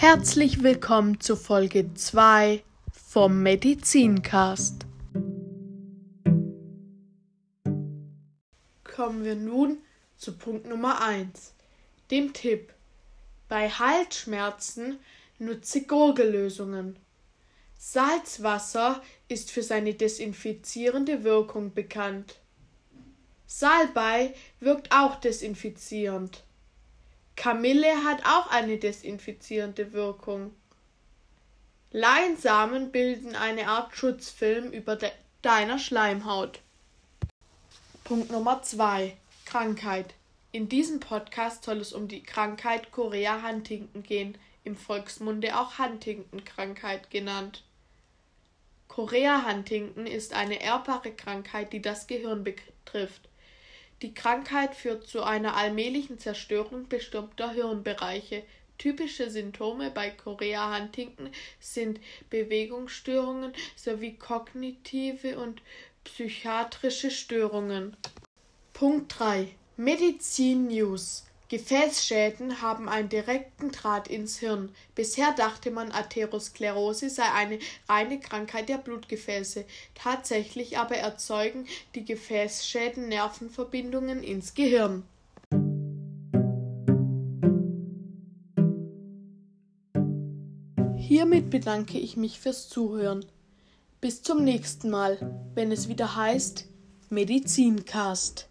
Herzlich willkommen zu Folge 2 vom Medizincast. Kommen wir nun zu Punkt Nummer 1, dem Tipp. Bei Halsschmerzen nutze Gurgellösungen. Salzwasser ist für seine desinfizierende Wirkung bekannt. Salbei wirkt auch desinfizierend. Kamille hat auch eine desinfizierende Wirkung. Leinsamen bilden eine Art Schutzfilm über de deiner Schleimhaut. Punkt Nummer 2. Krankheit. In diesem Podcast soll es um die Krankheit Korea Huntington gehen, im Volksmunde auch Huntington-Krankheit genannt. Korea Huntington ist eine erbbare Krankheit, die das Gehirn betrifft. Die Krankheit führt zu einer allmählichen Zerstörung bestimmter Hirnbereiche. Typische Symptome bei Chorea Huntington sind Bewegungsstörungen sowie kognitive und psychiatrische Störungen. Punkt 3 Medizin News Gefäßschäden haben einen direkten Draht ins Hirn. Bisher dachte man, Atherosklerose sei eine reine Krankheit der Blutgefäße. Tatsächlich aber erzeugen die Gefäßschäden Nervenverbindungen ins Gehirn. Hiermit bedanke ich mich fürs Zuhören. Bis zum nächsten Mal, wenn es wieder heißt Medizincast.